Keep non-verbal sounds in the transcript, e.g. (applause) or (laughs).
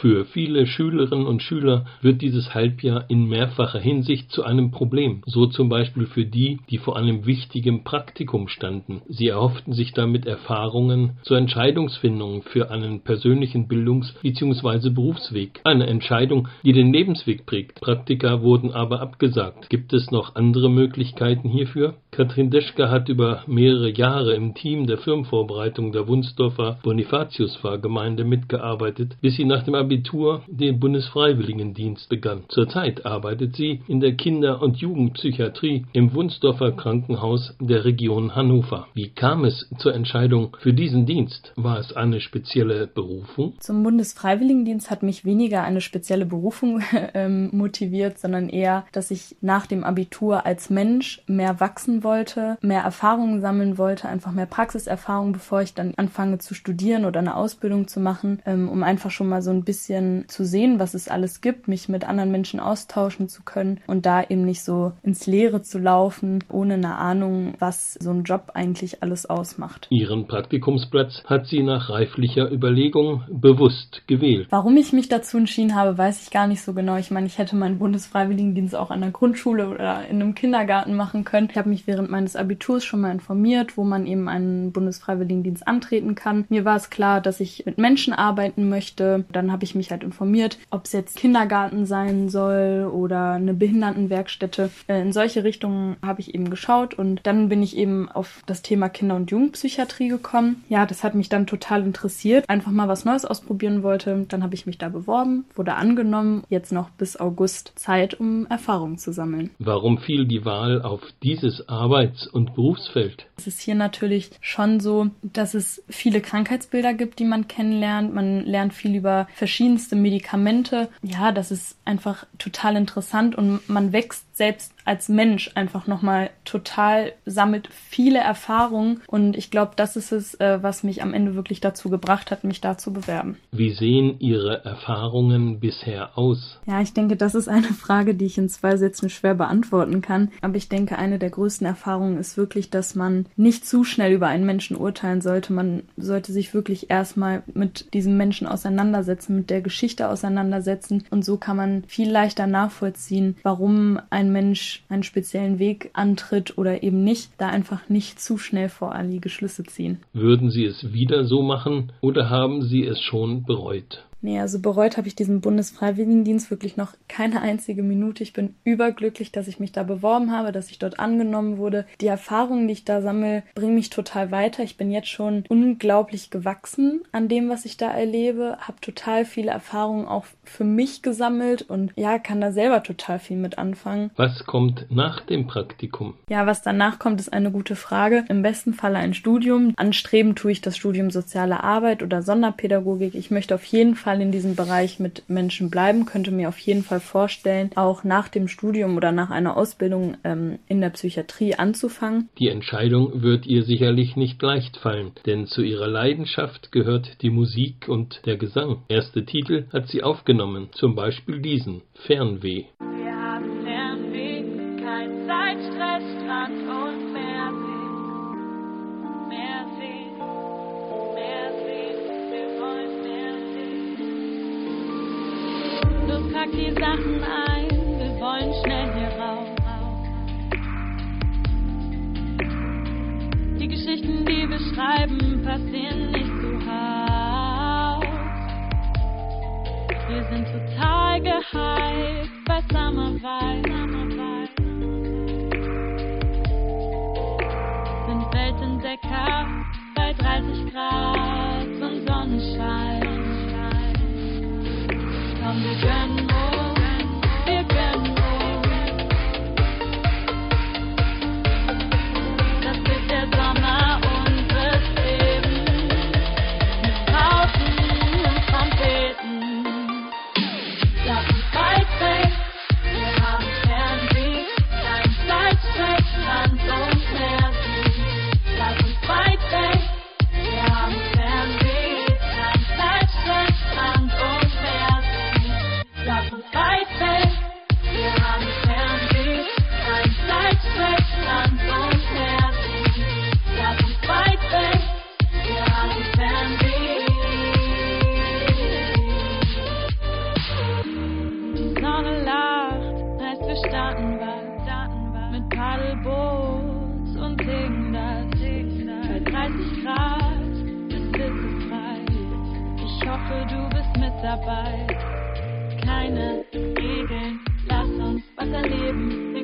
Für viele Schülerinnen und Schüler wird dieses Halbjahr in mehrfacher Hinsicht zu einem Problem, so zum Beispiel für die, die vor einem wichtigen Praktikum standen. Sie erhofften sich damit Erfahrungen zur Entscheidungsfindung für einen persönlichen Bildungs- bzw. Berufsweg. Eine Entscheidung, die den Lebensweg prägt. Praktika wurden aber abgesagt. Gibt es noch andere Möglichkeiten hierfür? Katrin Deschke hat über mehrere Jahre im Team der Firmenvorbereitung der Wunsdorfer Bonifatius-Pfarrgemeinde mitgearbeitet, bis sie nach dem Abitur den Bundesfreiwilligendienst begann. Zurzeit arbeitet sie in der Kinder- und Jugendpsychiatrie im Wunsdorfer Krankenhaus der Region Hannover. Wie kam es zur Entscheidung für diesen Dienst? War es eine spezielle Berufung? Zum Bundesfreiwilligendienst hat mich weniger eine spezielle Berufung (laughs) ähm, motiviert, sondern eher, dass ich nach dem Abitur als Mensch mehr wachsen wollte, mehr Erfahrungen sammeln wollte, einfach mehr Praxiserfahrung, bevor ich dann anfange zu studieren oder eine Ausbildung zu machen, ähm, um einfach schon mal so ein bisschen zu sehen, was es alles gibt, mich mit anderen Menschen austauschen zu können und da eben nicht so ins Leere zu laufen, ohne eine Ahnung, was so ein Job eigentlich alles ausmacht. Ihren Praktikumsplatz hat sie nach reiflicher Überlegung bewusst gewählt. Warum ich mich dazu entschieden habe, weiß ich gar nicht so genau. Ich meine, ich hätte meinen Bundesfreiwilligendienst auch an der Grundschule oder in einem Kindergarten machen können. Ich habe mich während meines Abiturs schon mal informiert, wo man eben einen Bundesfreiwilligendienst antreten kann. Mir war es klar, dass ich mit Menschen arbeiten möchte. Dann habe ich mich halt informiert, ob es jetzt Kindergarten sein soll oder eine Behindertenwerkstätte. Äh, in solche Richtungen habe ich eben geschaut und dann bin ich eben auf das Thema Kinder- und Jugendpsychiatrie gekommen. Ja, das hat mich dann total interessiert. Einfach mal was Neues ausprobieren wollte. Dann habe ich mich da beworben, wurde angenommen. Jetzt noch bis August Zeit, um Erfahrungen zu sammeln. Warum fiel die Wahl auf dieses Arbeits- und Berufsfeld? Es ist hier natürlich schon so, dass es viele Krankheitsbilder gibt, die man kennenlernt. Man lernt viel über verschiedenste Medikamente. Ja, das ist einfach total interessant und man wächst selbst als Mensch einfach nochmal total sammelt viele Erfahrungen und ich glaube, das ist es, äh, was mich am Ende wirklich dazu gebracht hat, mich da zu bewerben. Wie sehen Ihre Erfahrungen bisher aus? Ja, ich denke, das ist eine Frage, die ich in zwei Sätzen schwer beantworten kann. Aber ich denke, eine der größten Erfahrungen ist wirklich, dass man nicht zu schnell über einen Menschen urteilen sollte. Man sollte sich wirklich erstmal mit diesem Menschen auseinandersetzen, mit der Geschichte auseinandersetzen und so kann man viel leichter nachvollziehen, warum ein Mensch einen speziellen Weg antritt oder eben nicht, da einfach nicht zu schnell voreilige Schlüsse ziehen. Würden Sie es wieder so machen oder haben Sie es schon bereut? Nee, also bereut habe ich diesen Bundesfreiwilligendienst wirklich noch keine einzige Minute. Ich bin überglücklich, dass ich mich da beworben habe, dass ich dort angenommen wurde. Die Erfahrungen, die ich da sammle, bringen mich total weiter. Ich bin jetzt schon unglaublich gewachsen an dem, was ich da erlebe, habe total viele Erfahrungen auch für mich gesammelt und ja, kann da selber total viel mit anfangen. Was kommt nach dem Praktikum? Ja, was danach kommt, ist eine gute Frage. Im besten Falle ein Studium. Anstreben tue ich das Studium Soziale Arbeit oder Sonderpädagogik. Ich möchte auf jeden Fall Fall in diesem Bereich mit Menschen bleiben, könnte mir auf jeden Fall vorstellen, auch nach dem Studium oder nach einer Ausbildung ähm, in der Psychiatrie anzufangen. Die Entscheidung wird ihr sicherlich nicht leicht fallen, denn zu ihrer Leidenschaft gehört die Musik und der Gesang. Erste Titel hat sie aufgenommen, zum Beispiel diesen Fernweh. Wir haben Fernweh, kein Zeitstress, Strand und die Sachen ein, wir wollen schnell hier raus. Die Geschichten, die wir schreiben, passieren nicht zu Haus. Wir sind total gehypt bei Summer. Sind Weltentdecker bei 30 Grad und Sonnenschein. Komm, wir gönnen hoffe, du bist mit dabei. Keine Regeln, lass uns was erleben.